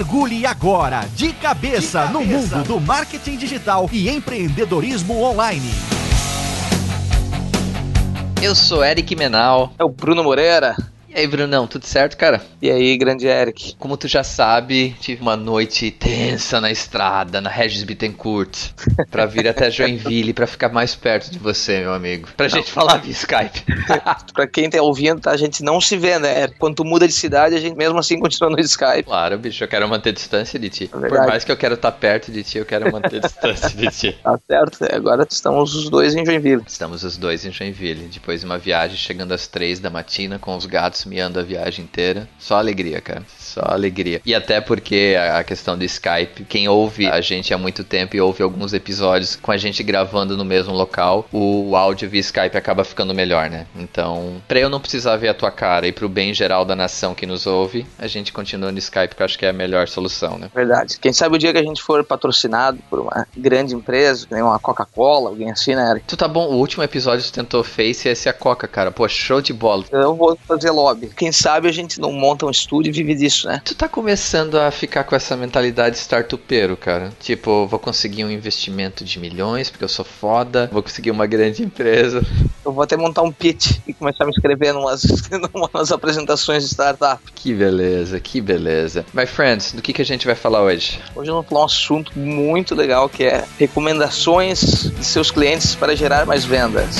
Mergulhe agora de cabeça, de cabeça. no mundo do marketing digital e empreendedorismo online. Eu sou Eric Menal. É o Bruno Moreira. E aí, Brunão, tudo certo, cara? E aí, grande Eric? Como tu já sabe, tive uma noite tensa na estrada, na Regis Bittencourt, pra vir até Joinville, pra ficar mais perto de você, meu amigo. Pra não. gente falar via Skype. pra quem tá ouvindo, a gente não se vê, né? Quando tu muda de cidade, a gente mesmo assim continua no Skype. Claro, bicho, eu quero manter distância de ti. É Por mais que eu quero estar tá perto de ti, eu quero manter distância de ti. Tá certo, é, agora estamos os dois em Joinville. Estamos os dois em Joinville, depois de uma viagem chegando às três da matina com os gatos miando a viagem inteira. Só alegria, cara. Só alegria. E até porque a questão do Skype, quem ouve a gente há muito tempo e ouve alguns episódios com a gente gravando no mesmo local, o áudio via Skype acaba ficando melhor, né? Então, pra eu não precisar ver a tua cara e pro bem geral da nação que nos ouve, a gente continua no Skype, que eu acho que é a melhor solução, né? Verdade. Quem sabe o dia que a gente for patrocinado por uma grande empresa, nem uma Coca-Cola, alguém assim, né, Eric? Tu tá bom, o último episódio tu tentou Face e esse é a Coca, cara. Pô, show de bola. Eu vou fazer lobby. Quem sabe a gente não monta um estúdio e vive disso, né? Tu tá começando a ficar com essa mentalidade startupeiro, cara. Tipo, vou conseguir um investimento de milhões porque eu sou foda, vou conseguir uma grande empresa. Eu vou até montar um pitch e começar a me inscrever numas, numas apresentações de startup. Que beleza, que beleza. My friends, do que, que a gente vai falar hoje? Hoje vamos falar um assunto muito legal que é recomendações de seus clientes para gerar mais vendas.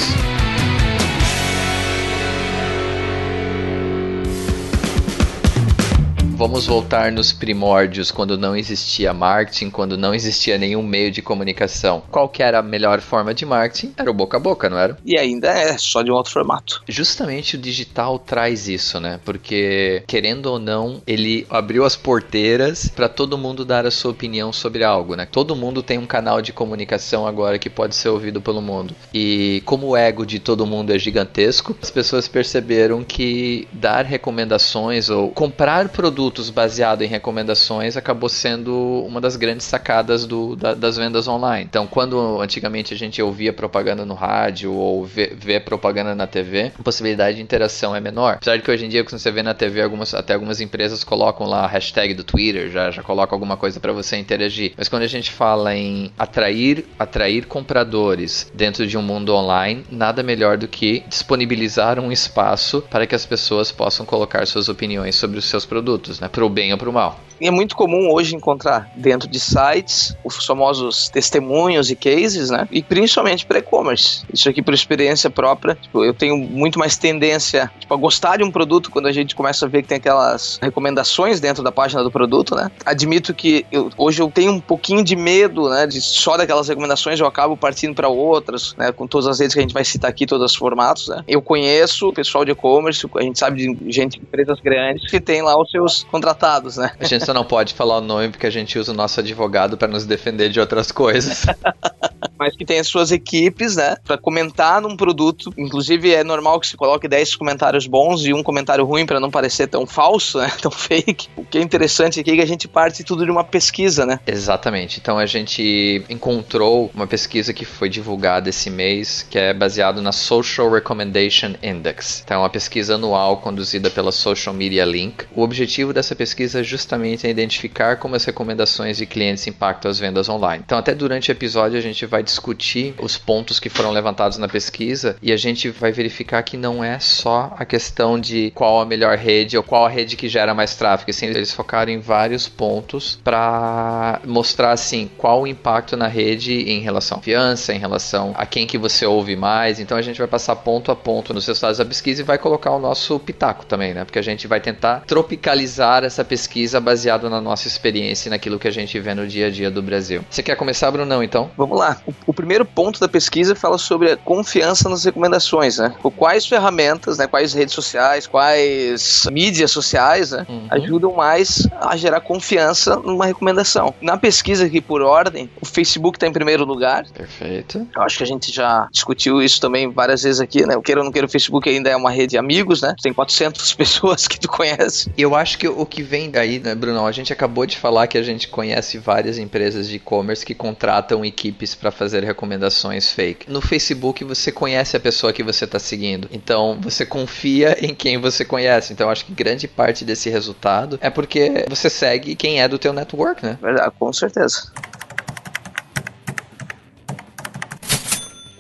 Vamos voltar nos primórdios, quando não existia marketing, quando não existia nenhum meio de comunicação. Qual que era a melhor forma de marketing? Era o boca a boca, não era? E ainda é, só de um outro formato. Justamente o digital traz isso, né? Porque, querendo ou não, ele abriu as porteiras para todo mundo dar a sua opinião sobre algo, né? Todo mundo tem um canal de comunicação agora que pode ser ouvido pelo mundo. E como o ego de todo mundo é gigantesco, as pessoas perceberam que dar recomendações ou comprar produtos produtos baseado em recomendações acabou sendo uma das grandes sacadas do, da, das vendas online. Então, quando antigamente a gente ouvia propaganda no rádio ou vê, vê, propaganda na TV, a possibilidade de interação é menor. Apesar de que hoje em dia, quando você vê na TV, algumas, até algumas empresas colocam lá a hashtag do Twitter, já, já colocam alguma coisa para você interagir. Mas quando a gente fala em atrair, atrair compradores dentro de um mundo online, nada melhor do que disponibilizar um espaço para que as pessoas possam colocar suas opiniões sobre os seus produtos né? Pro bem ou pro mal. E é muito comum hoje encontrar dentro de sites os famosos testemunhos e cases, né? E principalmente para e-commerce. Isso aqui por experiência própria. Tipo, eu tenho muito mais tendência tipo, a gostar de um produto quando a gente começa a ver que tem aquelas recomendações dentro da página do produto, né? Admito que eu, hoje eu tenho um pouquinho de medo, né? De só daquelas recomendações eu acabo partindo para outras, né? Com todas as redes que a gente vai citar aqui, todos os formatos, né? Eu conheço o pessoal de e-commerce, a gente sabe de gente, empresas grandes que tem lá os seus contratados, né? A gente só não pode falar o nome porque a gente usa o nosso advogado para nos defender de outras coisas. Mas que tem as suas equipes, né, para comentar num produto. Inclusive é normal que se coloque 10 comentários bons e um comentário ruim para não parecer tão falso, né, tão fake. O que é interessante aqui é que a gente parte tudo de uma pesquisa, né? Exatamente. Então a gente encontrou uma pesquisa que foi divulgada esse mês, que é baseado na Social Recommendation Index. Então é uma pesquisa anual conduzida pela Social Media Link. O objetivo dessa pesquisa é justamente identificar como as recomendações de clientes impactam as vendas online. Então, até durante o episódio, a gente vai discutir os pontos que foram levantados na pesquisa e a gente vai verificar que não é só a questão de qual a melhor rede ou qual a rede que gera mais tráfego. Assim, eles focaram em vários pontos para mostrar assim qual o impacto na rede em relação à confiança, em relação a quem que você ouve mais. Então, a gente vai passar ponto a ponto nos resultados da pesquisa e vai colocar o nosso pitaco também, né? Porque a gente vai tentar tropicalizar essa pesquisa baseada baseado na nossa experiência e naquilo que a gente vê no dia a dia do Brasil. Você quer começar, Brunão, então? Vamos lá. O, o primeiro ponto da pesquisa fala sobre a confiança nas recomendações, né? Quais ferramentas, né? Quais redes sociais, quais mídias sociais, né? Uhum. Ajudam mais a gerar confiança numa recomendação. Na pesquisa aqui por ordem, o Facebook está em primeiro lugar. Perfeito. Eu acho que a gente já discutiu isso também várias vezes aqui, né? O queira ou não queira, o Facebook ainda é uma rede de amigos, né? Tem 400 pessoas que tu conhece. Eu acho que o que vem daí, né, Bruno? a gente acabou de falar que a gente conhece várias empresas de e-commerce que contratam equipes para fazer recomendações fake. No Facebook você conhece a pessoa que você está seguindo, então você confia em quem você conhece. Então acho que grande parte desse resultado é porque você segue quem é do teu network, né? Verdade, com certeza.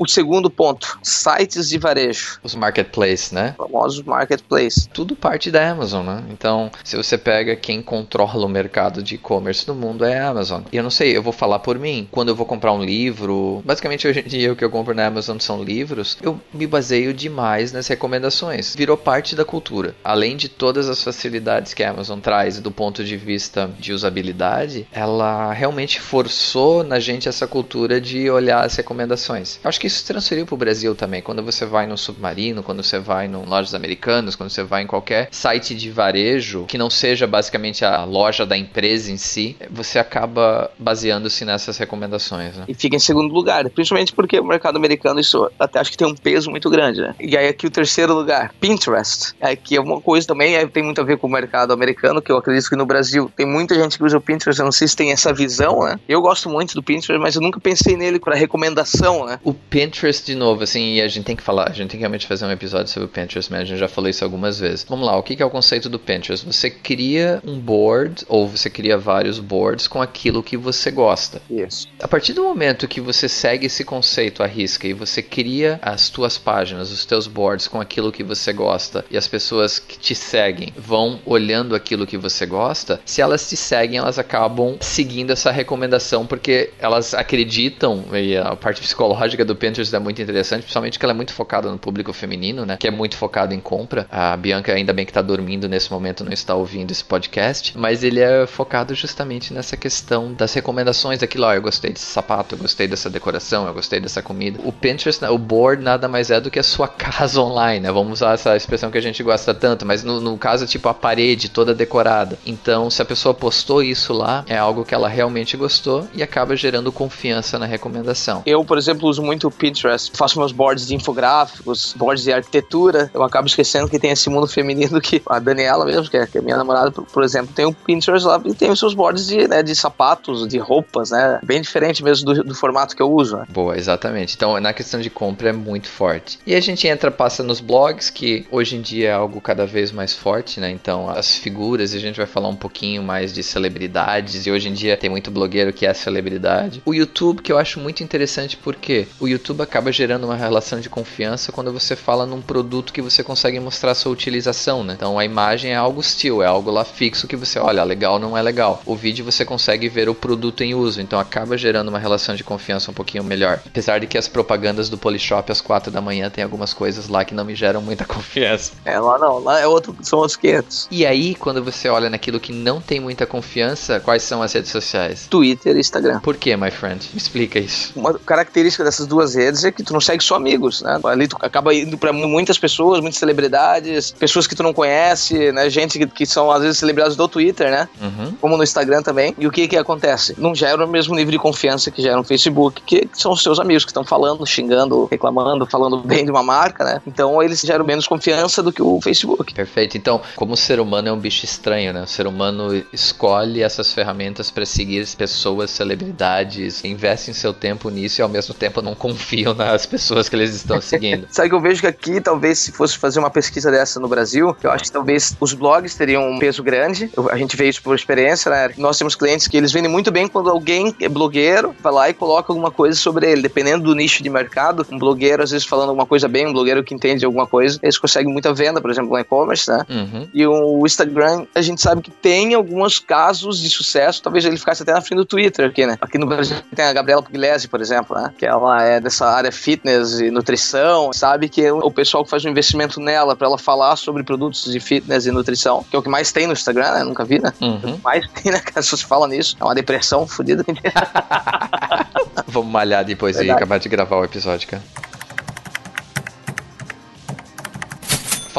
O segundo ponto, sites de varejo. Os marketplaces, né? Famosos marketplaces. Tudo parte da Amazon, né? Então, se você pega quem controla o mercado de e-commerce no mundo é a Amazon. E eu não sei, eu vou falar por mim. Quando eu vou comprar um livro, basicamente hoje em dia o que eu compro na Amazon são livros, eu me baseio demais nas recomendações. Virou parte da cultura. Além de todas as facilidades que a Amazon traz do ponto de vista de usabilidade, ela realmente forçou na gente essa cultura de olhar as recomendações. Eu acho que isso transferiu para o Brasil também. Quando você vai no Submarino, quando você vai no Lojas Americanas, quando você vai em qualquer site de varejo que não seja basicamente a loja da empresa em si, você acaba baseando-se nessas recomendações. Né? E fica em segundo lugar, principalmente porque o mercado americano isso até acho que tem um peso muito grande, né? E aí aqui o terceiro lugar, Pinterest. Aqui é uma coisa também é, tem muito a ver com o mercado americano, que eu acredito que no Brasil tem muita gente que usa o Pinterest, eu não sei se tem essa visão, né? Eu gosto muito do Pinterest, mas eu nunca pensei nele para recomendação, né? O Pinterest de novo, assim, e a gente tem que falar, a gente tem que realmente fazer um episódio sobre o Pinterest, mas a gente já falou isso algumas vezes. Vamos lá, o que é o conceito do Pinterest? Você cria um board, ou você cria vários boards com aquilo que você gosta. Isso. A partir do momento que você segue esse conceito à risca e você cria as tuas páginas, os teus boards com aquilo que você gosta, e as pessoas que te seguem vão olhando aquilo que você gosta, se elas te seguem, elas acabam seguindo essa recomendação porque elas acreditam, e a parte psicológica do Pinterest Pinterest é muito interessante, principalmente que ela é muito focada no público feminino, né? Que é muito focado em compra. A Bianca, ainda bem que tá dormindo nesse momento, não está ouvindo esse podcast, mas ele é focado justamente nessa questão das recomendações daquilo, ó, eu gostei desse sapato, eu gostei dessa decoração, eu gostei dessa comida. O Pinterest, o board nada mais é do que a sua casa online, né? Vamos usar essa expressão que a gente gosta tanto, mas no, no caso, tipo a parede toda decorada. Então, se a pessoa postou isso lá, é algo que ela realmente gostou e acaba gerando confiança na recomendação. Eu, por exemplo, uso muito Pinterest, faço meus boards de infográficos, boards de arquitetura. Eu acabo esquecendo que tem esse mundo feminino que a Daniela mesmo, que é, é minha namorada, por, por, exemplo, tem o Pinterest lá e tem os seus boards de, né, de sapatos, de roupas, né? Bem diferente mesmo do, do formato que eu uso. Né? Boa, exatamente. Então, na questão de compra é muito forte. E a gente entra, passa nos blogs, que hoje em dia é algo cada vez mais forte, né? Então, as figuras, a gente vai falar um pouquinho mais de celebridades, e hoje em dia tem muito blogueiro que é celebridade. O YouTube, que eu acho muito interessante porque o YouTube YouTube acaba gerando uma relação de confiança quando você fala num produto que você consegue mostrar sua utilização, né? Então a imagem é algo hostil, é algo lá fixo que você olha, legal não é legal. O vídeo você consegue ver o produto em uso, então acaba gerando uma relação de confiança um pouquinho melhor. Apesar de que as propagandas do Polishop às 4 da manhã tem algumas coisas lá que não me geram muita confiança. É, lá não, lá é outro, são outros 500. E aí, quando você olha naquilo que não tem muita confiança, quais são as redes sociais? Twitter e Instagram. Por que, my friend? Me explica isso. Uma característica dessas duas redes é que tu não segue só amigos, né? Ali tu acaba indo para muitas pessoas, muitas celebridades, pessoas que tu não conhece, né? Gente que, que são às vezes celebridades do Twitter, né? Uhum. Como no Instagram também. E o que que acontece? Não gera o mesmo nível de confiança que gera no Facebook, que, são os seus amigos que estão falando, xingando, reclamando, falando bem de uma marca, né? Então eles geram menos confiança do que o Facebook. Perfeito. Então, como o ser humano é um bicho estranho, né? O ser humano escolhe essas ferramentas para seguir pessoas, celebridades, investe em seu tempo nisso e ao mesmo tempo não confiam na as pessoas que eles estão seguindo. Sabe que eu vejo que aqui, talvez, se fosse fazer uma pesquisa dessa no Brasil, eu acho que talvez os blogs teriam um peso grande. Eu, a gente vê isso por experiência, né? Nós temos clientes que eles vendem muito bem quando alguém é blogueiro, vai lá e coloca alguma coisa sobre ele. Dependendo do nicho de mercado, um blogueiro, às vezes, falando alguma coisa bem, um blogueiro que entende alguma coisa, eles conseguem muita venda, por exemplo, no e-commerce, né? Uhum. E o Instagram, a gente sabe que tem alguns casos de sucesso, talvez ele ficasse até na frente do Twitter aqui, né? Aqui no Brasil tem a Gabriela Pugliese, por exemplo, né? Que ela é dessa área fitness e nutrição, sabe que o pessoal que faz um investimento nela para ela falar sobre produtos de fitness e nutrição, que é o que mais tem no Instagram, né? Nunca vi, né? Uhum. Mais tem, né? As pessoas falam nisso. É uma depressão fodida. Vamos malhar depois Verdade. e acabar de gravar o episódio, cara.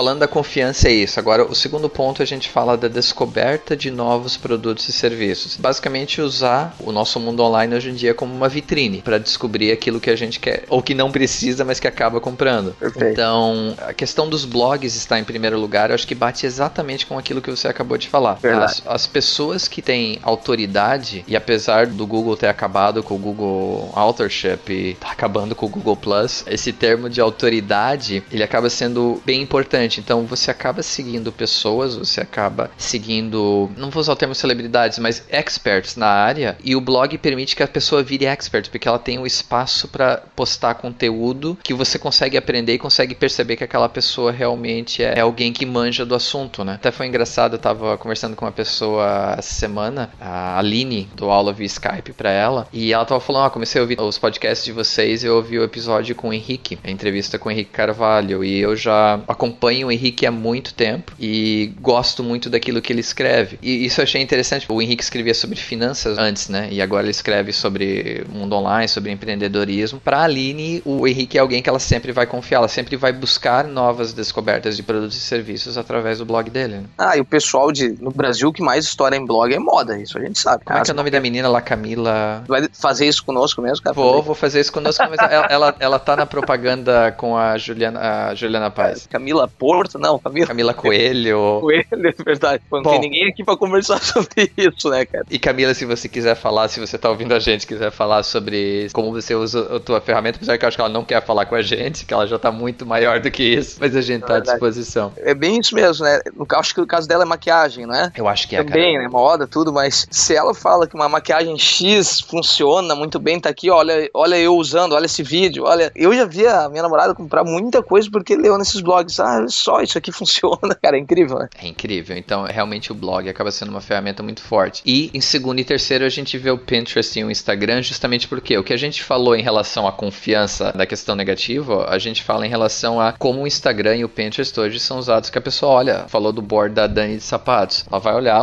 Falando da confiança é isso. Agora, o segundo ponto a gente fala da descoberta de novos produtos e serviços. Basicamente, usar o nosso mundo online hoje em dia como uma vitrine para descobrir aquilo que a gente quer ou que não precisa, mas que acaba comprando. Perfeito. Então, a questão dos blogs está em primeiro lugar. Eu acho que bate exatamente com aquilo que você acabou de falar. As, as pessoas que têm autoridade e apesar do Google ter acabado com o Google Authorship e tá acabando com o Google Plus, esse termo de autoridade ele acaba sendo bem importante. Então, você acaba seguindo pessoas, você acaba seguindo, não vou usar o termo celebridades, mas experts na área e o blog permite que a pessoa vire expert, porque ela tem o espaço para postar conteúdo que você consegue aprender e consegue perceber que aquela pessoa realmente é alguém que manja do assunto, né? Até foi engraçado, eu tava conversando com uma pessoa essa semana, a Aline, do aula via Skype para ela, e ela tava falando, ah, comecei a ouvir os podcasts de vocês, eu ouvi o episódio com o Henrique, a entrevista com o Henrique Carvalho, e eu já acompanho o Henrique há muito tempo e gosto muito daquilo que ele escreve. E isso eu achei interessante, o Henrique escrevia sobre finanças antes, né? E agora ele escreve sobre mundo online, sobre empreendedorismo. Para Aline, o Henrique é alguém que ela sempre vai confiar, ela sempre vai buscar novas descobertas de produtos e serviços através do blog dele. Né? Ah, e o pessoal de, no Brasil que mais estoura em blog é moda, isso a gente sabe. Como é que é o nome da menina lá, Camila? Vai fazer isso conosco mesmo, cara? Vou, vou fazer isso conosco, mas ela, ela, ela tá na propaganda com a Juliana, a Juliana Paz. Camila Porto? Não, Camila. Camila Coelho. Coelho, é verdade. Não Bom. tem ninguém aqui pra conversar sobre isso, né, cara? E Camila, se você quiser falar, se você tá ouvindo a gente, quiser falar sobre como você usa a tua ferramenta, apesar que eu acho que ela não quer falar com a gente, que ela já tá muito maior do que isso, mas a gente tá à verdade. disposição. É bem isso mesmo, né? No, acho que o caso dela é maquiagem, né? Eu acho que é, Também, cara. né? Moda, tudo, mas se ela fala que uma maquiagem X funciona muito bem, tá aqui, olha, olha eu usando, olha esse vídeo, olha. Eu já vi a minha namorada comprar muita coisa porque leu nesses blogs. Ah, só, isso aqui funciona. Cara, é incrível, né? É incrível. Então, realmente o blog acaba sendo uma ferramenta muito forte. E em segundo e terceiro a gente vê o Pinterest e o Instagram justamente porque o que a gente falou em relação à confiança da questão negativa, a gente fala em relação a como o Instagram e o Pinterest hoje são usados que a pessoa olha, falou do board da Dani de sapatos. Ela vai olhar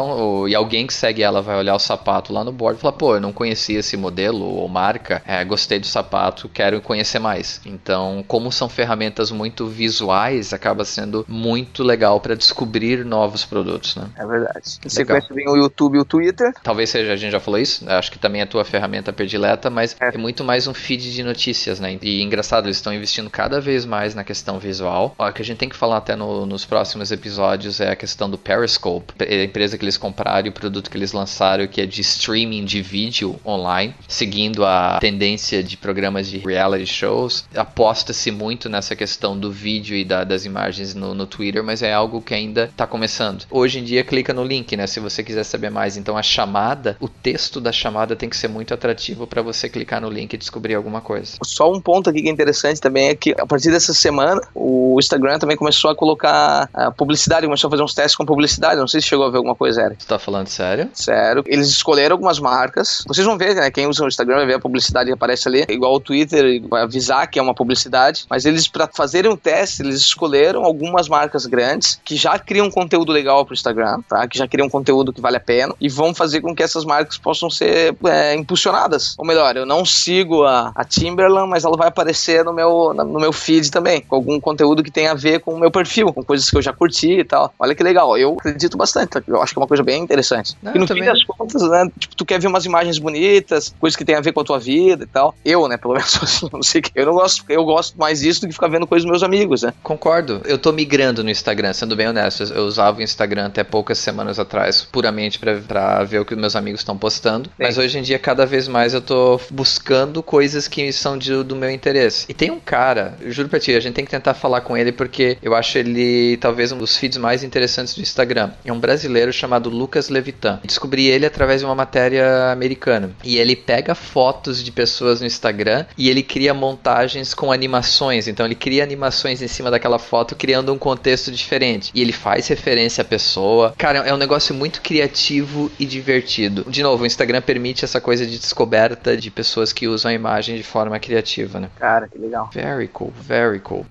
e alguém que segue ela vai olhar o sapato lá no board e falar, pô, eu não conhecia esse modelo ou marca, é, gostei do sapato, quero conhecer mais. Então, como são ferramentas muito visuais, acaba sendo muito legal para descobrir novos produtos, né? É verdade. Em Legal. sequência vem o YouTube e o Twitter. Talvez seja, a gente já falou isso, né? acho que também é a tua ferramenta predileta, mas é. É. muito mais um feed de notícias, né? E engraçado, eles estão investindo cada vez mais na questão visual. O que a gente tem que falar até no- nos próximos episódios é a questão do Periscope, a empresa que eles compraram e o produto que eles lançaram, que é de streaming de vídeo online, seguindo a tendência de programas de reality shows. Aposta-se muito nessa questão do vídeo e da- das imagens no, no Twitter, mas é algo que ainda está começando. Hoje em dia, clica no link, né? Se você quiser saber mais. Então, a chamada, o texto da chamada tem que ser muito atrativo para você clicar no link e descobrir alguma coisa. Só um ponto aqui que é interessante também é que a partir dessa semana o Instagram também começou a colocar a publicidade, começou a fazer uns testes com publicidade. Não sei se chegou a ver alguma coisa, Eric. Tu tá falando sério? Sério. Eles escolheram algumas marcas. Vocês vão ver, né? Quem usa o Instagram vai ver a publicidade que aparece ali. Igual o Twitter, vai avisar que é uma publicidade. Mas eles, para fazerem o teste, eles escolheram algumas marcas grandes que já criam conteúdo legal pro Instagram, tá? Que já criam conteúdo que vale a pena. E vão fazer com que essas marcas possam ser é, impulsionadas. Ou melhor, eu não sigo a, a Timberland, mas ela vai aparecer no meu, no meu feed também. Com algum conteúdo que tenha a ver com o meu perfil, com coisas que eu já curti e tal. Olha que legal. Eu acredito bastante. tá? Eu acho que é uma coisa bem interessante. Não, e no fim das contas, né? Tipo, tu quer ver umas imagens bonitas, coisas que tem a ver com a tua vida e tal. Eu, né? Pelo menos assim, não sei o que. Eu não gosto, eu gosto mais disso do que ficar vendo coisas dos meus amigos, né? Concordo. Eu tô migrando no Instagram, sendo bem honesto. Eu usava o Instagram até poucas semanas atrás, puramente pra, pra ver o que meus amigos estão postando. Mas hoje em dia, cada vez mais eu tô buscando coisas que são de- do meu interesse. E tem um cara, eu juro pra ti, a gente tem que tentar falar com ele porque eu acho ele talvez um dos feeds mais interessantes do Instagram. É um brasileiro chamado Lucas Levitan. Descobri ele através de uma matéria americana. E ele pega fotos de pessoas no Instagram e ele cria montagens com animações. Então ele cria animações em cima daquela foto, criando um contexto diferente. E ele faz referência à pessoa. Cara, é um negócio muito criativo e divertido. De novo, o Instagram permite essa coisa de descoberta de pessoas que usam a imagem de forma criativa, né? Cara, que legal. Very cool, very cool.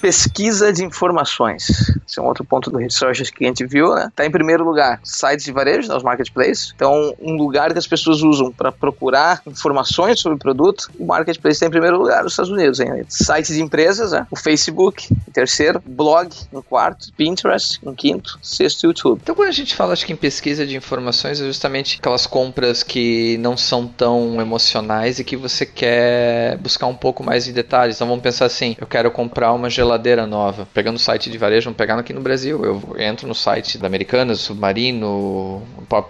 Pesquisa de informações. Esse é um outro ponto do research que a gente viu, né? Tá em primeiro lugar, sites de varejo, né, os marketplaces. Então, um lugar que as pessoas usam para procurar informações sobre o produto, o marketplace está em primeiro lugar nos Estados Unidos. Hein? Sites de empresas, né? o Facebook em terceiro, blog em quarto, Pinterest em quinto, sexto YouTube. Então, quando a gente fala, acho que em pesquisa de informações, é justamente aquelas compras que não são tão emocionais e que você quer buscar um pouco mais de detalhes. Então, vamos pensar assim: eu quero comprar uma geladeira nova. Pegando o site de varejo, vamos pegar aqui no Brasil. Eu entro no site da Americanas, Submarino,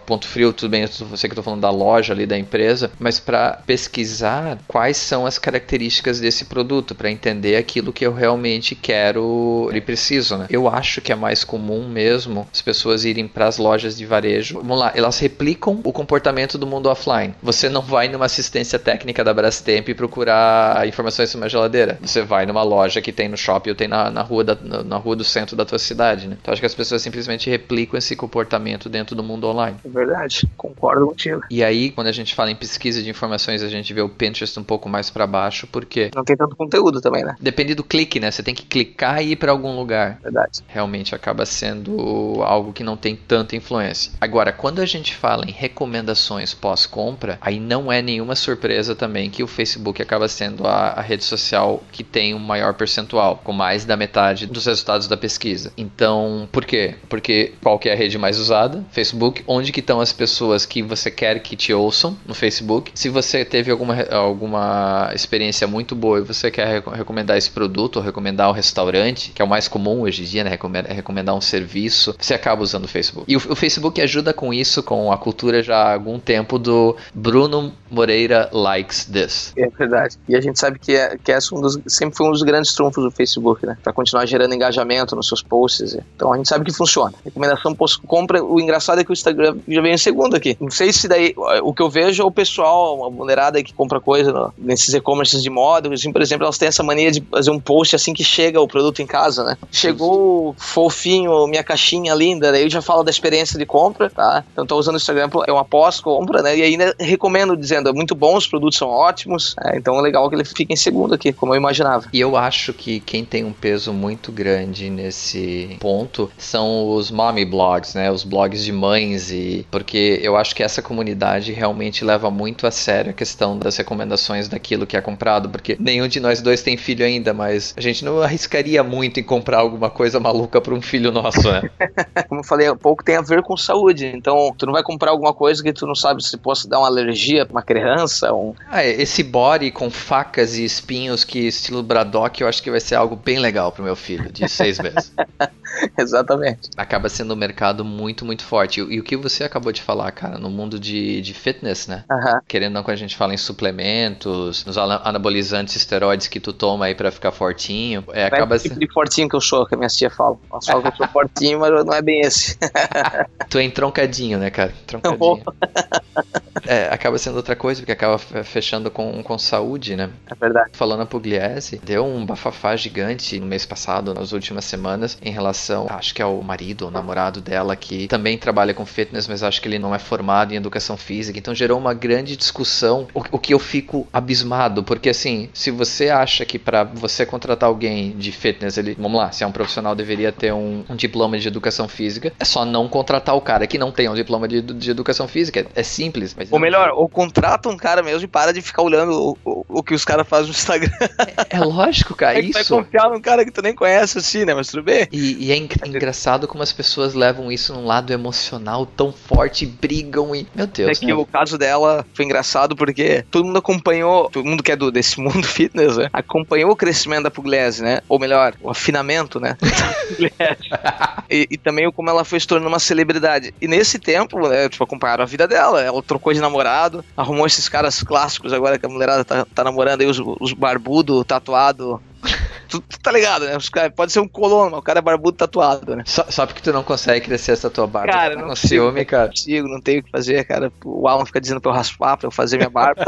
Ponto Frio, tudo bem, eu sei que tô falando da loja ali da empresa, mas para pesquisar quais são as características desse produto, para entender aquilo que eu realmente quero e preciso, né? Eu acho que é mais comum mesmo as pessoas irem para as lojas de varejo. Vamos lá, elas replicam o comportamento do mundo offline. Você não vai numa assistência técnica da Brastemp procurar informações sobre uma geladeira. Você vai numa loja que tem no shopping ou tem na, na rua, da, na, na rua do centro da tua cidade, né? Então acho que as pessoas simplesmente replicam esse comportamento dentro do mundo online. É verdade, concordo contigo. E aí, quando a gente fala em pesquisa de informações, a gente vê o Pinterest um pouco mais para baixo, porque não tem tanto conteúdo também, né? Depende do clique, né? Você tem que clicar e ir para algum lugar. Verdade. Realmente acaba sendo algo que não tem tanta influência. Agora, quando a gente fala em recomendações pós-compra, aí não é nenhuma surpresa também que o Facebook acaba sendo a, a rede social que tem um maior percentual, com mais da metade dos resultados da pesquisa. Então, por quê? Porque qual que é a rede mais usada? Facebook. Onde que estão as pessoas que você quer que te ouçam no Facebook? Se você teve alguma, alguma experiência muito boa e você quer recomendar esse produto ou recomendar um restaurante, que é o mais comum hoje em dia, né? Recomendar um serviço, você acaba usando o Facebook. E o, o Facebook ajuda com isso, com a cultura já há algum tempo do Bruno Moreira likes this. É verdade. E a gente sabe que, é, que é um dos, sempre foi um dos grandes trunfos do Facebook, né? Para continuar gerando engajamento nos seus posts. Então a gente sabe que funciona. Recomendação post-compra, o engraçado é que o Instagram já vem em segundo aqui. Não sei se daí o que eu vejo é o pessoal, a mulherada que compra coisa no, nesses e-commerces de moda, assim, por exemplo, elas têm essa mania de fazer um post assim que chega o produto em casa, né? Chegou fofinho, minha caixinha linda, daí eu já falo da experiência de compra, tá? Então tô usando o Instagram, é uma pós-compra, né? E ainda recomendo dizendo, é muito bom, os produtos são ótimos, é, então é legal que ele fique em segundo aqui, como eu imaginava. E eu acho que quem tem um peso muito grande nesse ponto são os mommy blogs, né? Os blogs de mães e porque eu acho que essa comunidade realmente leva muito a sério a questão das recomendações daquilo que é comprado, porque nenhum de nós dois tem filho ainda, mas a gente não arriscaria muito em comprar alguma coisa maluca para um filho nosso, né? Como eu falei pouco, tem a ver com saúde. Então, tu não vai comprar alguma coisa que tu não sabe se possa dar uma alergia para uma criança. Um... Ah, é, esse body com facas e espinhos que estilo Braddock, eu acho que vai ser algo bem legal pro meu filho, de seis meses. Exatamente. Acaba sendo um mercado muito, muito forte. E, e, o que você acabou de falar, cara, no mundo de, de fitness, né? Uhum. Querendo não, quando a gente fala em suplementos, nos anabolizantes, esteroides que tu toma aí pra ficar fortinho, é, acaba sendo... tipo de fortinho que eu sou, que a minha tia fala. Ela fala que eu sou fortinho, mas não é bem esse. tu é entroncadinho, né, cara? Entroncadinho. é, acaba sendo outra coisa, porque acaba fechando com, com saúde, né? É verdade. Falando a Pugliese, deu um bafafá gigante no mês passado, nas últimas semanas, em relação, acho que é o marido ou namorado dela, que também trabalha com fitness, mas acho que ele não é formado em educação física. Então gerou uma grande discussão, o, o que eu fico abismado, porque assim, se você acha que para você contratar alguém de fitness, ele, vamos lá, se é um profissional, deveria ter um, um diploma de educação física, é só não contratar o cara que não tem um diploma de, de educação física. É simples. ou melhor, ou contrata um cara mesmo e para de ficar olhando o, o, o que os caras fazem no Instagram. É, é lógico, cara. É isso. vai confiar num cara que tu nem conhece assim, né? Mas tudo bem. E, e é engraçado como as pessoas levam isso num lado emocional tão forte, brigam e. Meu Deus. É que né? o caso dela foi engraçado porque todo mundo acompanhou, todo mundo que é do, desse mundo fitness, né? Acompanhou o crescimento da Pugliese, né? Ou melhor, o afinamento, né? e, e, também como ela foi se tornando uma celebridade. E nesse tempo, né, tipo, acompanharam a vida dela. Ela trocou de namorado, arrumou esses caras clássicos agora que a mulherada tá, tá namorando aí, os, os barbudo, tatuado, tu, tu, tá ligado, né? Os cara, pode ser um colono, mas o cara é barbudo tatuado, né? Só, só porque tu não consegue crescer essa tua barba. Cara, não, não ciúme, cara. Não consigo, não tenho o que fazer, cara. O Alan fica dizendo pra eu raspar, pra eu fazer minha barba.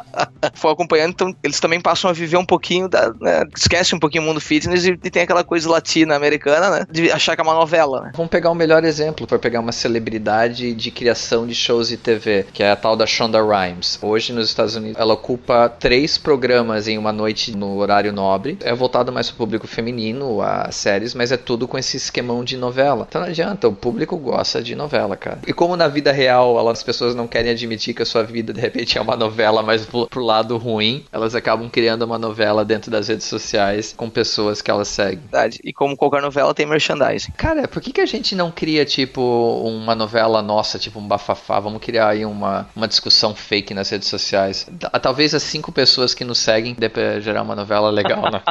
Foi acompanhando, então eles também passam a viver um pouquinho da. Né? Esquece um pouquinho o mundo fitness e, e tem aquela coisa latina-americana, né? De achar que é uma novela, né? Vamos pegar o um melhor exemplo para pegar uma celebridade de criação de shows de TV, que é a tal da Shonda Rhimes. Hoje nos Estados Unidos ela ocupa três programas em uma noite no horário nobre. É voltado mais pro público feminino, a séries, mas é tudo com esse esquemão de novela. Então não adianta, o público gosta de novela, cara. E como na vida real as pessoas não querem admitir que a sua vida de repente é uma novela, mas pro, pro lado ruim, elas acabam criando uma novela dentro das redes sociais com pessoas que elas seguem. Verdade. E como qualquer novela tem merchandising. Cara, por que, que a gente não cria, tipo, uma novela nossa, tipo um bafafá? Vamos criar aí uma, uma discussão fake nas redes sociais. Talvez as cinco pessoas que nos seguem dê pra gerar uma novela legal, né?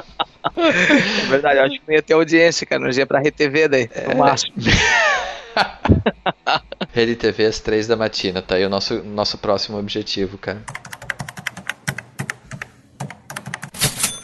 é verdade, eu acho que não ia ter audiência, cara. Não ia pra RTV daí, no é... máximo. Rede TV às três da matina, tá aí o nosso, nosso próximo objetivo, cara.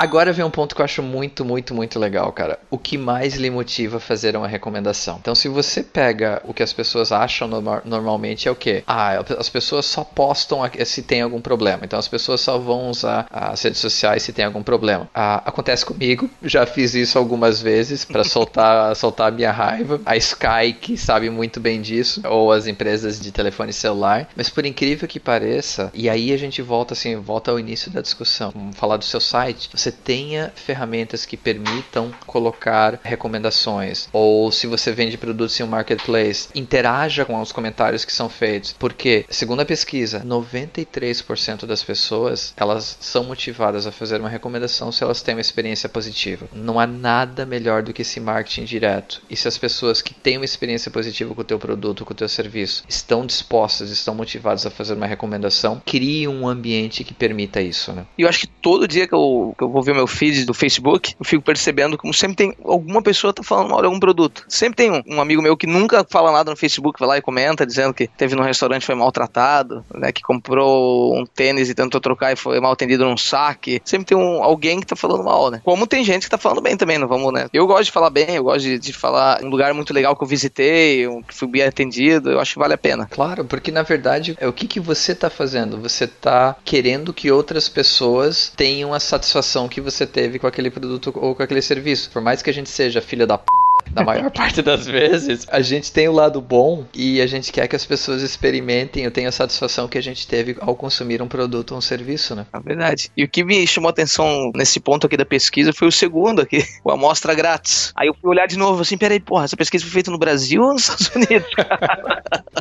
Agora vem um ponto que eu acho muito, muito, muito legal, cara. O que mais lhe motiva a fazer uma recomendação? Então, se você pega o que as pessoas acham no normalmente é o quê? Ah, as pessoas só postam se tem algum problema. Então, as pessoas só vão usar as redes sociais se tem algum problema. Ah, acontece comigo, já fiz isso algumas vezes para soltar, soltar a minha raiva. A Sky, que sabe muito bem disso, ou as empresas de telefone celular. Mas por incrível que pareça, e aí a gente volta assim, volta ao início da discussão. Vamos falar do seu site. Você tenha ferramentas que permitam colocar recomendações, ou se você vende produtos em um marketplace, interaja com os comentários que são feitos, porque segundo a pesquisa, 93% das pessoas elas são motivadas a fazer uma recomendação se elas têm uma experiência positiva. Não há nada melhor do que esse marketing direto. E se as pessoas que têm uma experiência positiva com o teu produto, com o teu serviço, estão dispostas, estão motivadas a fazer uma recomendação, crie um ambiente que permita isso, né? E eu acho que todo dia que eu, que eu vou vou ver meu feed do Facebook, eu fico percebendo como sempre tem alguma pessoa tá falando mal de algum produto. Sempre tem um, um amigo meu que nunca fala nada no Facebook, vai lá e comenta dizendo que teve num restaurante foi maltratado, né, que comprou um tênis e tentou trocar e foi mal atendido num saque. Sempre tem um, alguém que tá falando mal, né? Como tem gente que tá falando bem também, não vamos, né? Eu gosto de falar bem, eu gosto de, de falar um lugar muito legal que eu visitei, um, que fui bem atendido, eu acho que vale a pena. Claro, porque na verdade é o que, que você tá fazendo? Você tá querendo que outras pessoas tenham a satisfação que você teve com aquele produto ou com aquele serviço. Por mais que a gente seja filha da p na maior parte das vezes, a gente tem o lado bom e a gente quer que as pessoas experimentem ou tenham a satisfação que a gente teve ao consumir um produto ou um serviço, né? É verdade. E o que me chamou a atenção nesse ponto aqui da pesquisa foi o segundo aqui, o amostra grátis. Aí eu fui olhar de novo assim, peraí, porra, essa pesquisa foi feita no Brasil ou nos Estados Unidos?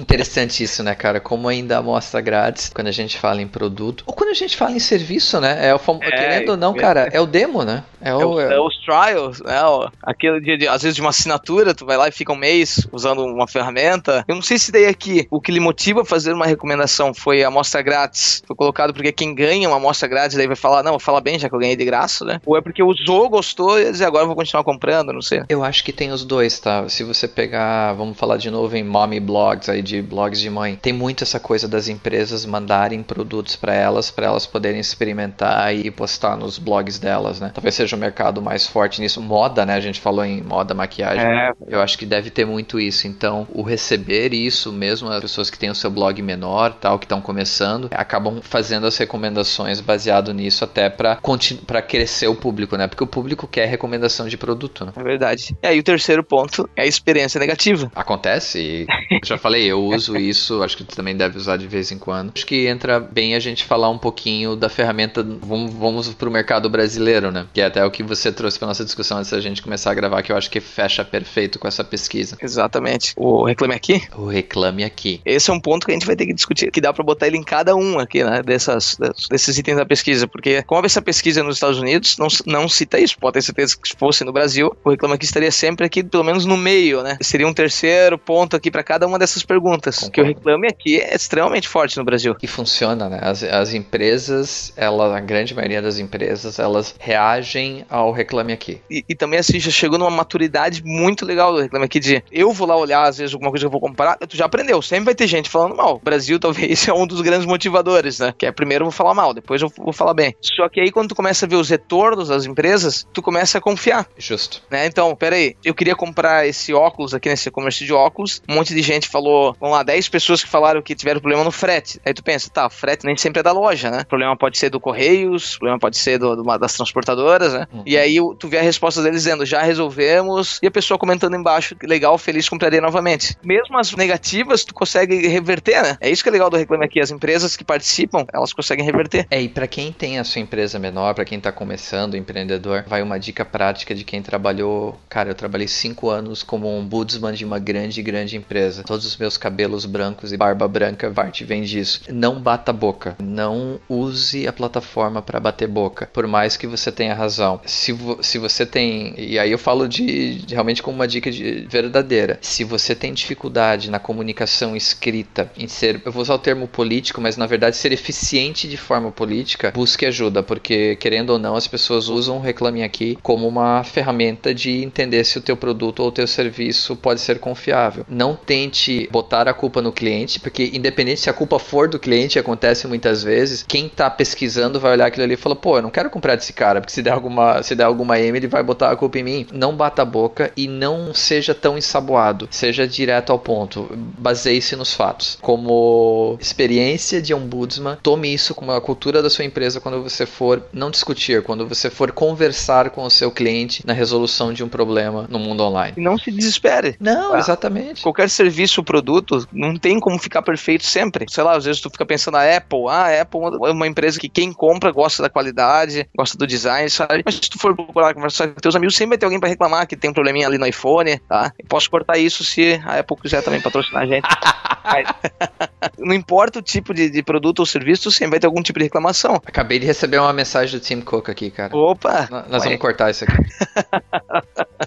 Interessante isso, né, cara? Como ainda a amostra grátis, quando a gente fala em produto, ou quando a gente fala em serviço, né? É o fam... é, querendo ou não, cara, é o demo, né? É, o, é, o, é os trials, né? Aquele dia de, às vezes de uma assinatura, tu vai lá e fica um mês usando uma ferramenta. Eu não sei se daí aqui o que lhe motiva a fazer uma recomendação foi a amostra grátis. Foi colocado porque quem ganha uma amostra grátis daí vai falar, não, vou falar bem já que eu ganhei de graça, né? Ou é porque usou, gostou e dizer, agora eu vou continuar comprando, não sei. Eu acho que tem os dois, tá? Se você pegar, vamos falar de novo em mommy blogs aí de blogs de mãe, tem muito essa coisa das empresas mandarem produtos para elas, para elas poderem experimentar e postar nos blogs delas, né? Talvez seja o mercado mais forte nisso. Moda, né? A gente falou em moda, maquiagem é. Eu acho que deve ter muito isso. Então, o receber isso, mesmo as pessoas que têm o seu blog menor, tal, que estão começando, acabam fazendo as recomendações baseado nisso até para para crescer o público, né? Porque o público quer recomendação de produto, né? É verdade. E aí o terceiro ponto é a experiência negativa. Acontece. já falei, eu uso isso, acho que tu também deve usar de vez em quando. Acho que entra bem a gente falar um pouquinho da ferramenta, vamos, vamos pro mercado brasileiro, né? Que é até o que você trouxe pra nossa discussão antes da gente começar a gravar, que eu acho que fecha perfeito com essa pesquisa. Exatamente. O Reclame Aqui? O Reclame Aqui. Esse é um ponto que a gente vai ter que discutir, que dá para botar ele em cada um aqui, né, dessas, desses itens da pesquisa, porque como essa pesquisa nos Estados Unidos não, não cita isso, pode ter certeza que se fosse no Brasil, o Reclame Aqui estaria sempre aqui, pelo menos no meio, né? Seria um terceiro ponto aqui para cada uma dessas perguntas, Concordo. que o Reclame Aqui é extremamente forte no Brasil. E funciona, né? As, as empresas, ela, a grande maioria das empresas, elas reagem ao Reclame Aqui. E, e também, assim, já chegou numa maturidade muito legal do Reclame Aqui de eu vou lá olhar, às vezes, alguma coisa que eu vou comprar, tu já aprendeu, sempre vai ter gente falando mal. O Brasil talvez é um dos grandes motivadores, né? Que é primeiro eu vou falar mal, depois eu vou falar bem. Só que aí quando tu começa a ver os retornos das empresas, tu começa a confiar. Justo. Né? Então, peraí, eu queria comprar esse óculos aqui nesse comércio de óculos, um monte de gente falou, vamos lá, 10 pessoas que falaram que tiveram problema no frete. Aí tu pensa, tá, frete nem sempre é da loja, né? O problema pode ser do Correios, o problema pode ser do, do das transportadoras, né? Uhum. E aí tu vê a resposta deles dizendo, já resolvemos, e a pessoa comentando embaixo, legal, feliz, compraria novamente. Mesmo as negativas, tu consegue reverter, né? É isso que é legal do Reclame Aqui, as empresas que participam, elas conseguem reverter. É, e para quem tem a sua empresa menor, para quem tá começando, empreendedor, vai uma dica prática de quem trabalhou, cara, eu trabalhei cinco anos como um ombudsman de uma grande, grande empresa. Todos os meus cabelos brancos e barba branca, Vart vem disso. Não bata boca. Não use a plataforma para bater boca. Por mais que você tenha razão. Se, vo se você tem. E aí eu falo de, de realmente como uma dica de, verdadeira. Se você tem dificuldade na comunicação escrita, em ser. Eu vou usar o termo político, mas na verdade ser eficiente de forma política, busque ajuda. Porque, querendo ou não, as pessoas usam o Reclame Aqui como uma ferramenta de entender se o teu produto ou o teu serviço pode ser confiável. Não tente botar a culpa no cliente, porque independente se a culpa for do cliente, acontece muitas vezes, quem está pesquisando vai olhar aquilo ali e falar, pô, eu não quero comprar desse cara, porque se der alguma, se der alguma M, ele vai botar a culpa em mim. Não bata a boca e não seja tão ensaboado. Seja direto ao ponto. Baseie-se nos fatos. Como experiência de ombudsman, tome isso como a cultura da sua empresa quando você for não discutir, quando você for conversar com o seu cliente na resolução de um problema no mundo online. E não se desespere. Não, ah, exatamente. Qualquer serviço ou produto não tem como ficar perfeito sempre. Sei lá, às vezes tu fica pensando a Apple, ah, a Apple é uma empresa que quem compra gosta da qualidade, gosta do design, Mas se tu for procurar conversar com teus amigos, sempre vai ter alguém para reclamar que tem um probleminha ali no iPhone, tá? Eu posso cortar isso se a Apple quiser também patrocinar a gente. não importa o tipo de, de, produto ou serviço, sempre vai ter algum tipo de reclamação. Acabei de receber uma mensagem do Tim Cook aqui, cara. Opa! N nós vamos cortar isso aqui.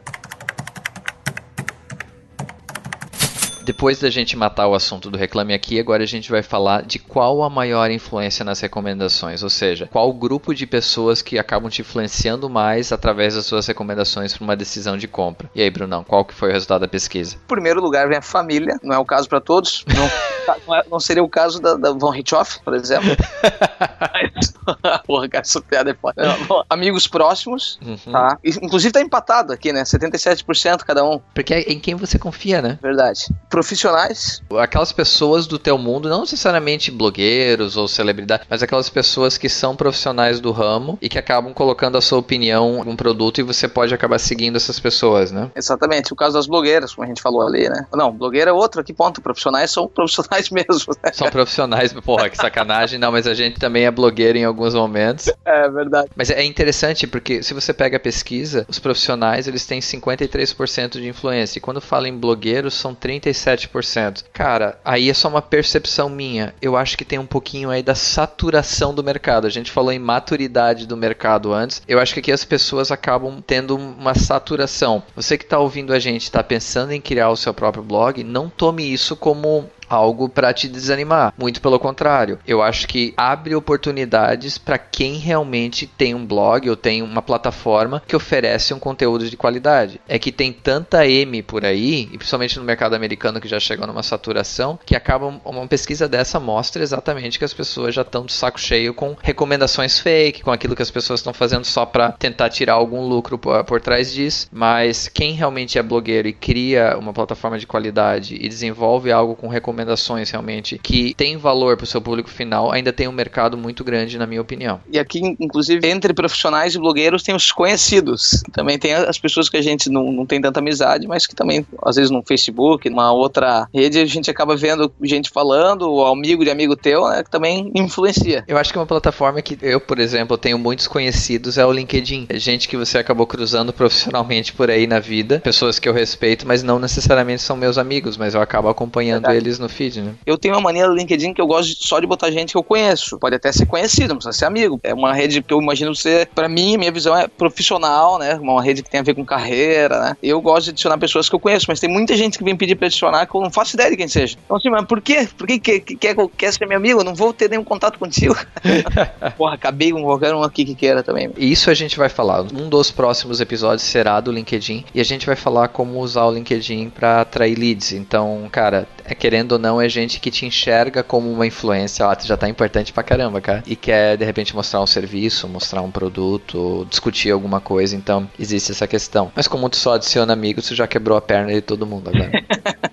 Depois da gente matar o assunto do Reclame Aqui, agora a gente vai falar de qual a maior influência nas recomendações, ou seja, qual grupo de pessoas que acabam te influenciando mais através das suas recomendações para uma decisão de compra. E aí, Brunão, qual que foi o resultado da pesquisa? Em primeiro lugar vem a família, não é o caso para todos, não, não, é, não, seria o caso da, da Von Richthofen, por exemplo. Porra, cara, essa piada é foda. Amigos próximos, uhum. tá? Inclusive tá empatado aqui, né? 77% cada um. Porque é em quem você confia, né? Verdade profissionais. Aquelas pessoas do teu mundo, não necessariamente blogueiros ou celebridades, mas aquelas pessoas que são profissionais do ramo e que acabam colocando a sua opinião em um produto e você pode acabar seguindo essas pessoas, né? Exatamente. O caso das blogueiras, como a gente falou ali, né? Não, blogueira é outro, que ponto? Profissionais são profissionais mesmo. Né? São profissionais, porra, que sacanagem. não, mas a gente também é blogueiro em alguns momentos. É verdade. Mas é interessante porque se você pega a pesquisa, os profissionais eles têm 53% de influência. E quando fala em blogueiros, são 37 7%. Cara, aí é só uma percepção minha. Eu acho que tem um pouquinho aí da saturação do mercado. A gente falou em maturidade do mercado antes. Eu acho que aqui as pessoas acabam tendo uma saturação. Você que está ouvindo a gente, está pensando em criar o seu próprio blog, não tome isso como algo para te desanimar. Muito pelo contrário. Eu acho que abre oportunidades para quem realmente tem um blog ou tem uma plataforma que oferece um conteúdo de qualidade. É que tem tanta M por aí, e principalmente no mercado americano que já chegou numa saturação, que acaba uma pesquisa dessa mostra exatamente que as pessoas já estão de saco cheio com recomendações fake, com aquilo que as pessoas estão fazendo só para tentar tirar algum lucro por, por trás disso. Mas quem realmente é blogueiro e cria uma plataforma de qualidade e desenvolve algo com recomendações recomendações realmente que tem valor para o seu público final, ainda tem um mercado muito grande, na minha opinião. E aqui, inclusive, entre profissionais e blogueiros, tem os conhecidos. Também tem as pessoas que a gente não, não tem tanta amizade, mas que também, às vezes, no Facebook, numa outra rede, a gente acaba vendo gente falando, ou amigo de amigo teu, né, que também influencia. Eu acho que uma plataforma que eu, por exemplo, tenho muitos conhecidos é o LinkedIn. É gente que você acabou cruzando profissionalmente por aí na vida, pessoas que eu respeito, mas não necessariamente são meus amigos, mas eu acabo acompanhando Verdade. eles no feed, né? Eu tenho uma mania do LinkedIn que eu gosto só de botar gente que eu conheço. Pode até ser conhecido, não precisa ser amigo. É uma rede que eu imagino ser, para mim, minha visão é profissional, né? Uma rede que tem a ver com carreira, né? Eu gosto de adicionar pessoas que eu conheço, mas tem muita gente que vem pedir pra adicionar que eu não faço ideia de quem seja. Então, assim, mas por quê? Por que quer, quer, quer ser meu amigo? Eu não vou ter nenhum contato contigo. Porra, acabei com qualquer um aqui que queira também. Isso a gente vai falar. Um dos próximos episódios será do LinkedIn e a gente vai falar como usar o LinkedIn para atrair leads. Então, cara, é querendo ou não, é gente que te enxerga como uma influência. Ah, tu já tá importante pra caramba, cara. E quer, de repente, mostrar um serviço, mostrar um produto, discutir alguma coisa. Então, existe essa questão. Mas como tu só adiciona amigos, tu já quebrou a perna de todo mundo agora.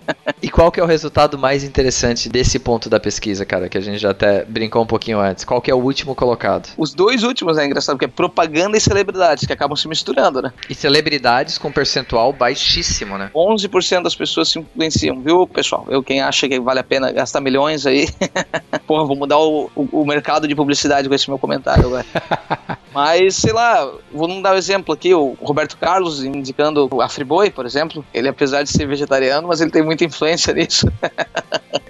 qual que é o resultado mais interessante desse ponto da pesquisa, cara? Que a gente já até brincou um pouquinho antes. Qual que é o último colocado? Os dois últimos é engraçado, porque é propaganda e celebridades, que acabam se misturando, né? E celebridades com percentual baixíssimo, né? 11% das pessoas se influenciam, viu, pessoal? Eu, quem acha que vale a pena gastar milhões aí, porra, vou mudar o, o, o mercado de publicidade com esse meu comentário agora. Mas, sei lá, vou dar um exemplo aqui, o Roberto Carlos indicando a Friboi, por exemplo. Ele, apesar de ser vegetariano, mas ele tem muita influência nisso.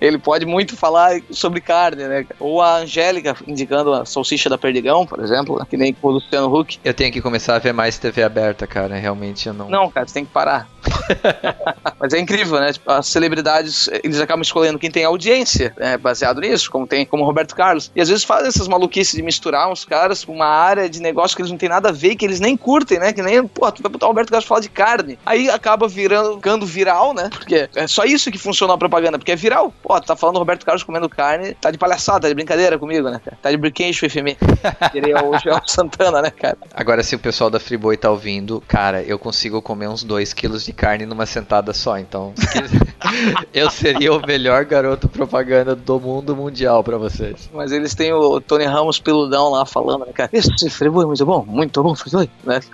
ele pode muito falar sobre carne, né? Ou a Angélica indicando a salsicha da Perdigão, por exemplo, que nem o Luciano Huck. Eu tenho que começar a ver mais TV aberta, cara. Realmente eu não. Não, cara, você tem que parar. mas é incrível, né? Tipo, as celebridades, eles acabam escolhendo quem tem audiência, né? baseado nisso, como tem como Roberto Carlos. E às vezes fazem essas maluquices de misturar uns caras com uma área de negócio que eles não tem nada a ver, que eles nem curtem, né? Que nem, pô, tu vai botar o Roberto Carlos falar de carne. Aí acaba virando, ficando viral, né? Porque é só isso que funciona a propaganda, porque é viral. Pô, tu tá falando Roberto Carlos comendo carne, tá de palhaçada, tá de brincadeira comigo, né, cara? Tá de brinquedo me. Queria o Joel Santana, né, cara? Agora, se o pessoal da Friboi tá ouvindo, cara, eu consigo comer uns 2 quilos de carne numa sentada só, então. eu seria o melhor garoto propaganda do mundo mundial para vocês. Mas eles têm o Tony Ramos peludão lá falando, né, cara? Esse Friboi é muito bom, muito bom, Friboi, né?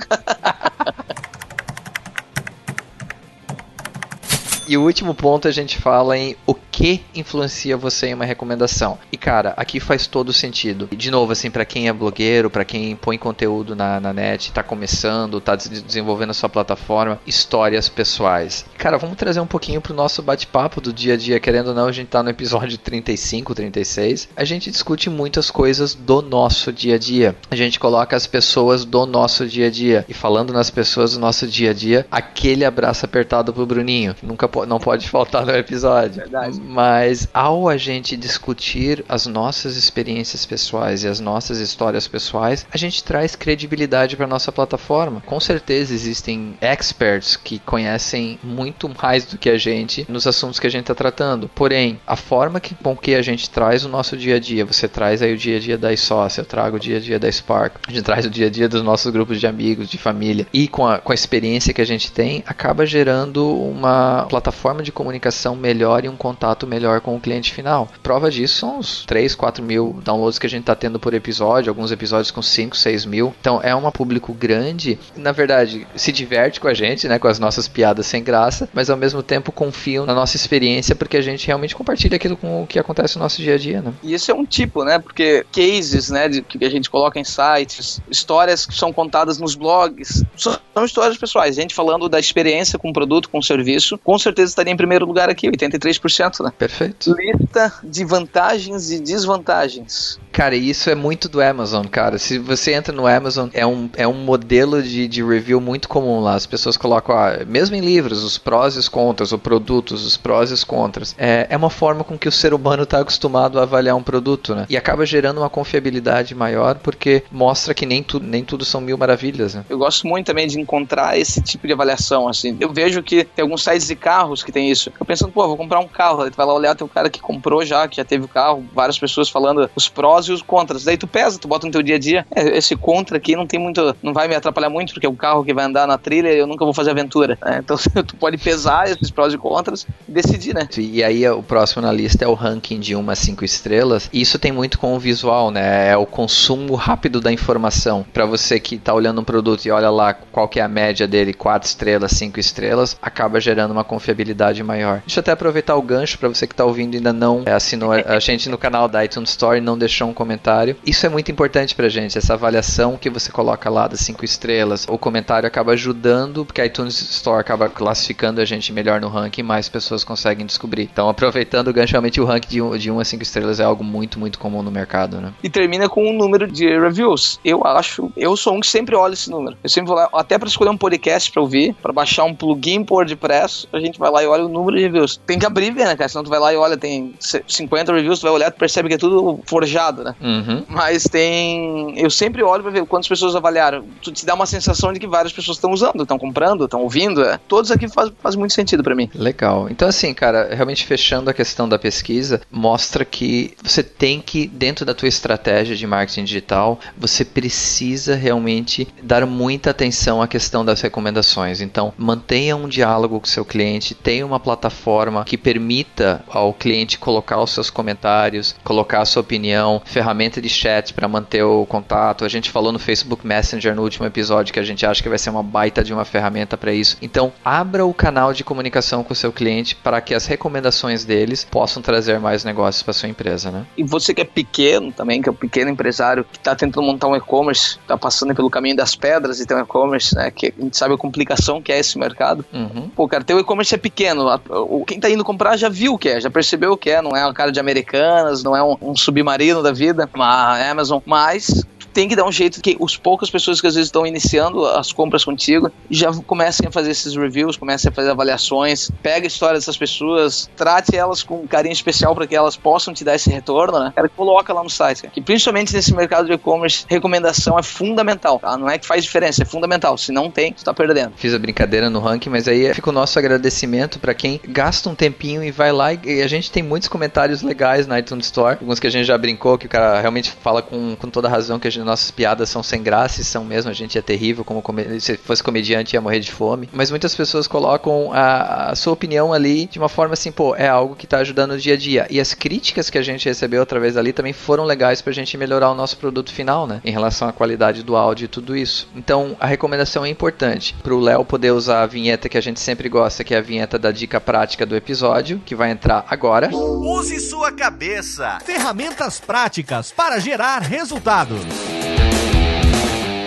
E o último ponto a gente fala em o que influencia você em uma recomendação. E cara, aqui faz todo sentido. De novo, assim, para quem é blogueiro, para quem põe conteúdo na, na net, tá começando, tá desenvolvendo a sua plataforma, histórias pessoais. Cara, vamos trazer um pouquinho pro nosso bate-papo do dia a dia, querendo ou não, a gente tá no episódio 35, 36. A gente discute muitas coisas do nosso dia a dia. A gente coloca as pessoas do nosso dia a dia. E falando nas pessoas do nosso dia a dia, aquele abraço apertado pro Bruninho, nunca não pode faltar no episódio. Verdade. Mas ao a gente discutir as nossas experiências pessoais e as nossas histórias pessoais, a gente traz credibilidade para nossa plataforma. Com certeza existem experts que conhecem muito mais do que a gente nos assuntos que a gente está tratando. Porém, a forma que, com que a gente traz o nosso dia a dia, você traz aí o dia a dia da sócia, eu trago o dia a dia da Spark, a gente traz o dia a dia dos nossos grupos de amigos, de família, e com a, com a experiência que a gente tem, acaba gerando uma plataforma de comunicação melhor e um contato melhor com o cliente final. Prova disso são os 3, 4 mil downloads que a gente está tendo por episódio, alguns episódios com 5, 6 mil. Então é um público grande. Na verdade, se diverte com a gente, né, com as nossas piadas sem graça, mas ao mesmo tempo confiam na nossa experiência porque a gente realmente compartilha aquilo com o que acontece no nosso dia a dia, né? E isso é um tipo, né? Porque cases, né, de, que a gente coloca em sites, histórias que são contadas nos blogs, são histórias pessoais. Gente falando da experiência com o produto, com o serviço, com certeza certeza estaria em primeiro lugar aqui, 83%, né? Perfeito. Lista de vantagens e desvantagens. Cara, isso é muito do Amazon, cara. Se você entra no Amazon, é um, é um modelo de, de review muito comum lá. As pessoas colocam, ah, mesmo em livros, os prós e os contras, ou produtos, os prós e os contras. É, é uma forma com que o ser humano está acostumado a avaliar um produto, né? E acaba gerando uma confiabilidade maior, porque mostra que nem, tu, nem tudo são mil maravilhas, né? Eu gosto muito também de encontrar esse tipo de avaliação, assim. Eu vejo que tem alguns sites de carros que tem isso. Eu pensando, pô, vou comprar um carro. Aí tu vai lá olhar, tem um cara que comprou já, que já teve o carro, várias pessoas falando os prós e os contras. Daí tu pesa, tu bota no teu dia a dia. É, esse contra aqui não tem muito, não vai me atrapalhar muito, porque é o carro que vai andar na trilha eu nunca vou fazer aventura. Né? Então tu pode pesar esses prós e contras e decidir, né? E aí o próximo na lista é o ranking de 1 a 5 estrelas. E isso tem muito com o visual, né? É o consumo rápido da informação. Para você que tá olhando um produto e olha lá qual que é a média dele, 4 estrelas, 5 estrelas, acaba gerando uma confiabilidade maior. Deixa eu até aproveitar o gancho para você que tá ouvindo e ainda não é, assinou a gente no canal da iTunes Store e não deixou um comentário. Isso é muito importante pra gente, essa avaliação que você coloca lá das 5 estrelas. O comentário acaba ajudando, porque a iTunes Store acaba classificando a gente melhor no ranking, mais pessoas conseguem descobrir. Então, aproveitando gancho, realmente o ranking de 1 de um a 5 estrelas é algo muito, muito comum no mercado, né? E termina com um número de reviews. Eu acho, eu sou um que sempre olha esse número. Eu sempre vou lá, até para escolher um podcast para ouvir, para baixar um plugin por WordPress, a gente vai lá e olha o número de reviews. Tem que abrir, né, cara? Senão tu vai lá e olha, tem 50 reviews, tu vai olhar, tu percebe que é tudo forjado, né? Uhum. Mas tem. Eu sempre olho pra ver quantas pessoas avaliaram. Tu te dá uma sensação de que várias pessoas estão usando, estão comprando, estão ouvindo. É. Todos aqui faz, faz muito sentido para mim. Legal. Então, assim, cara, realmente fechando a questão da pesquisa, mostra que você tem que, dentro da tua estratégia de marketing digital, você precisa realmente dar muita atenção à questão das recomendações. Então, mantenha um diálogo com o seu cliente, tenha uma plataforma que permita ao cliente colocar os seus comentários, colocar a sua opinião, ferramenta de chat para manter o contato. A gente falou no Facebook Messenger no último episódio que a gente acha que vai ser uma baita de uma ferramenta para isso. Então, abra o canal de comunicação com o seu cliente para que as recomendações deles possam trazer mais negócios para sua empresa, né? E você que é pequeno também, que é um pequeno empresário que está tentando montar um e-commerce, está passando pelo caminho das pedras e tem um e-commerce, né? Que a gente sabe a complicação que é esse mercado. Uhum. Pô, cara, teu e-commerce é pequeno. Quem tá indo comprar já viu o que é, já percebeu o que é. Não é uma cara de americanas, não é um, um submarino da vida, uma Amazon, mas tem que dar um jeito que os poucas pessoas que às vezes estão iniciando as compras contigo já comecem a fazer esses reviews, comecem a fazer avaliações, pega a história dessas pessoas, trate elas com carinho especial para que elas possam te dar esse retorno, né? Coloca lá no site, cara. que principalmente nesse mercado de e-commerce, recomendação é fundamental, tá? Não é que faz diferença, é fundamental. Se não tem, você tá perdendo. Fiz a brincadeira no ranking, mas aí fica o nosso agradecimento para quem gasta um tempinho e vai lá e a gente tem muitos comentários legais na iTunes Store, alguns que a gente já brincou que o cara realmente fala com, com toda razão que a gente nossas piadas são sem graça e são mesmo, a gente é terrível, como se fosse comediante ia morrer de fome. Mas muitas pessoas colocam a, a, sua opinião ali de uma forma assim, pô, é algo que tá ajudando no dia a dia. E as críticas que a gente recebeu através dali também foram legais pra gente melhorar o nosso produto final, né? Em relação à qualidade do áudio e tudo isso. Então, a recomendação é importante pro Léo poder usar a vinheta que a gente sempre gosta, que é a vinheta da dica prática do episódio, que vai entrar agora. Use sua cabeça. Ferramentas práticas para gerar resultados.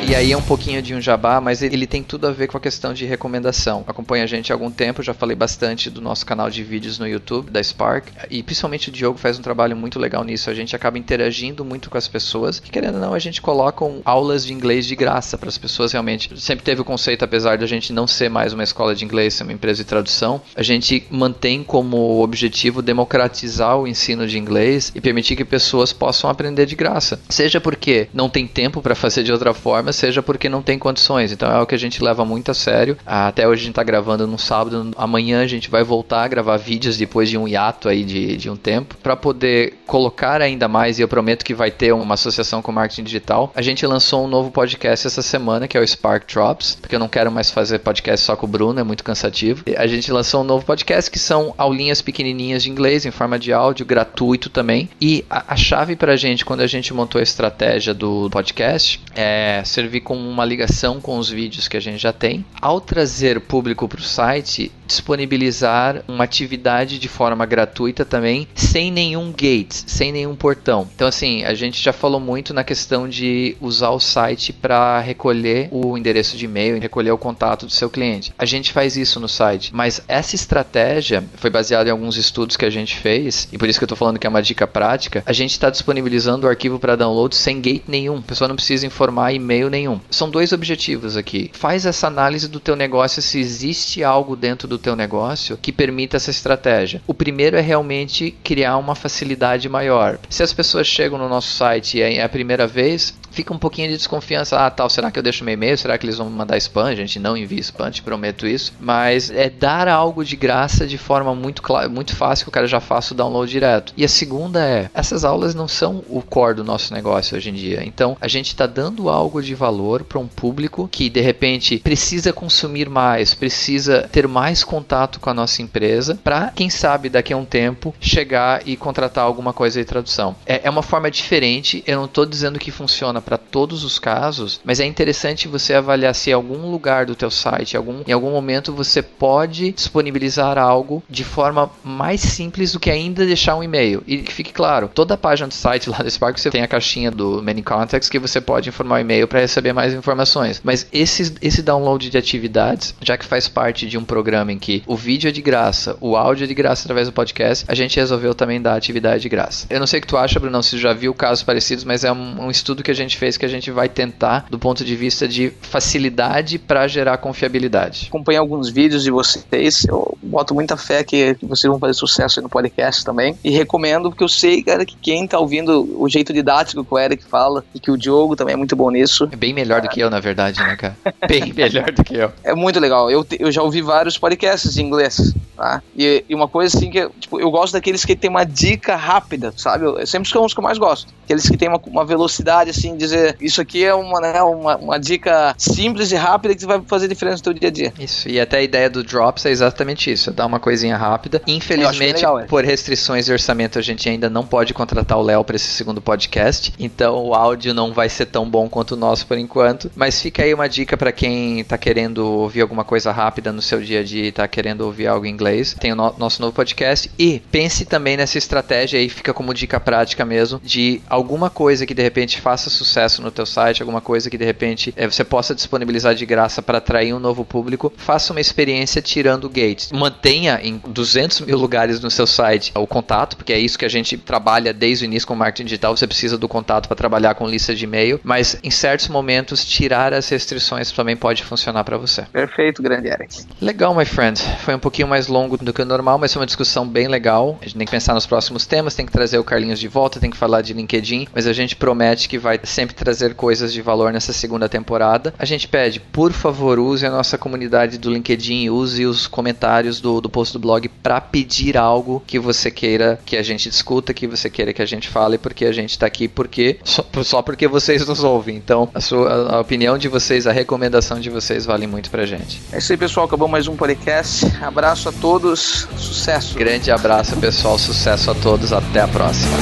E aí é um pouquinho de um jabá, mas ele tem tudo a ver com a questão de recomendação. Acompanha a gente há algum tempo, já falei bastante do nosso canal de vídeos no YouTube, da Spark, e principalmente o Diogo faz um trabalho muito legal nisso. A gente acaba interagindo muito com as pessoas, e querendo ou não, a gente coloca um, aulas de inglês de graça para as pessoas realmente. Sempre teve o conceito, apesar de a gente não ser mais uma escola de inglês, ser uma empresa de tradução, a gente mantém como objetivo democratizar o ensino de inglês e permitir que pessoas possam aprender de graça. Seja porque não tem tempo para fazer de outra forma, seja porque não tem condições. Então é o que a gente leva muito a sério. Até hoje a gente está gravando no sábado. Amanhã a gente vai voltar a gravar vídeos depois de um hiato aí de, de um tempo para poder colocar ainda mais. E eu prometo que vai ter uma associação com marketing digital. A gente lançou um novo podcast essa semana que é o Spark Drops, porque eu não quero mais fazer podcast só com o Bruno, é muito cansativo. A gente lançou um novo podcast que são aulinhas pequenininhas de inglês em forma de áudio, gratuito também. E a, a chave para a gente quando a gente montou a estratégia do podcast é ser servir como uma ligação com os vídeos que a gente já tem. Ao trazer público para o site, disponibilizar uma atividade de forma gratuita também, sem nenhum gate, sem nenhum portão. Então, assim, a gente já falou muito na questão de usar o site para recolher o endereço de e-mail e recolher o contato do seu cliente. A gente faz isso no site, mas essa estratégia foi baseada em alguns estudos que a gente fez, e por isso que eu estou falando que é uma dica prática. A gente está disponibilizando o arquivo para download sem gate nenhum. A pessoa não precisa informar e-mail nenhum. São dois objetivos aqui. Faz essa análise do teu negócio se existe algo dentro do teu negócio que permita essa estratégia. O primeiro é realmente criar uma facilidade maior. Se as pessoas chegam no nosso site e é a primeira vez, fica um pouquinho de desconfiança. Ah, tal, será que eu deixo meu e-mail? Será que eles vão mandar spam? Gente não envia spam, te prometo isso. Mas é dar algo de graça de forma muito, muito fácil que o cara já faça o download direto. E a segunda é, essas aulas não são o core do nosso negócio hoje em dia. Então, a gente está dando algo de valor para um público que, de repente, precisa consumir mais, precisa ter mais contato com a nossa empresa para, quem sabe, daqui a um tempo, chegar e contratar alguma coisa de tradução. É, é uma forma diferente, eu não estou dizendo que funciona para todos os casos, mas é interessante você avaliar se em algum lugar do teu site, algum, em algum momento você pode disponibilizar algo de forma mais simples do que ainda deixar um e-mail. E que fique claro, toda a página do site lá do Spark você tem a caixinha do Many Contacts que você pode informar o e-mail para receber mais informações. Mas esse, esse download de atividades, já que faz parte de um programa em que o vídeo é de graça, o áudio é de graça através do podcast, a gente resolveu também dar atividade de graça. Eu não sei o que tu acha, Bruno, se já viu casos parecidos, mas é um, um estudo que a gente gente fez que a gente vai tentar do ponto de vista de facilidade para gerar confiabilidade. Acompanhei alguns vídeos de vocês, eu boto muita fé que, vocês vão fazer sucesso no podcast também e recomendo porque eu sei, cara, que quem tá ouvindo o jeito didático que o Eric fala e que o Diogo também é muito bom nisso. É bem melhor do que eu, na verdade, né, cara? Bem melhor do que eu. É muito legal. Eu, eu já ouvi vários podcasts em inglês, tá? E, e uma coisa assim que, tipo, eu gosto daqueles que tem uma dica rápida, sabe? Eu, sempre são os que eu mais gosto. Aqueles que tem uma, uma velocidade, assim, dizer isso aqui é uma, né, uma, uma dica simples e rápida que vai fazer diferença no teu dia a dia. Isso, e até a ideia do Drops é exatamente isso, é dar uma coisinha rápida. Infelizmente, legal, é. por restrições de orçamento, a gente ainda não pode contratar o Léo para esse segundo podcast, então o áudio não vai ser tão bom quanto o nosso por enquanto, mas fica aí uma dica para quem tá querendo ouvir alguma coisa rápida no seu dia a dia e tá querendo ouvir algo em inglês. Tem o no nosso novo podcast e pense também nessa estratégia aí, fica como dica prática mesmo, de alguma coisa que de repente faça sucesso no teu site, alguma coisa que de repente é, você possa disponibilizar de graça para atrair um novo público, faça uma experiência tirando gates. Mantenha em 200 mil lugares no seu site o contato, porque é isso que a gente trabalha desde o início com marketing digital, você precisa do contato para trabalhar com lista de e-mail, mas em certos momentos tirar as restrições também pode funcionar para você. Perfeito, grande Eric. Legal, my friend. Foi um pouquinho mais longo do que o normal, mas foi uma discussão bem legal. A gente tem que pensar nos próximos temas, tem que trazer o Carlinhos de volta, tem que falar de LinkedIn, mas a gente promete que vai sempre trazer coisas de valor nessa segunda temporada. A gente pede, por favor, use a nossa comunidade do LinkedIn, use os comentários do, do post do blog para pedir algo que você queira que a gente discuta, que você queira que a gente fale, porque a gente está aqui porque só, só, porque vocês nos ouvem. Então, a, sua, a opinião de vocês, a recomendação de vocês vale muito pra gente. É isso aí, pessoal. Acabou mais um podcast. Abraço a todos. Sucesso. Grande abraço, pessoal. Sucesso a todos. Até a próxima.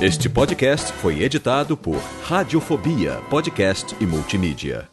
Este podcast foi editado por Radiofobia, podcast e multimídia.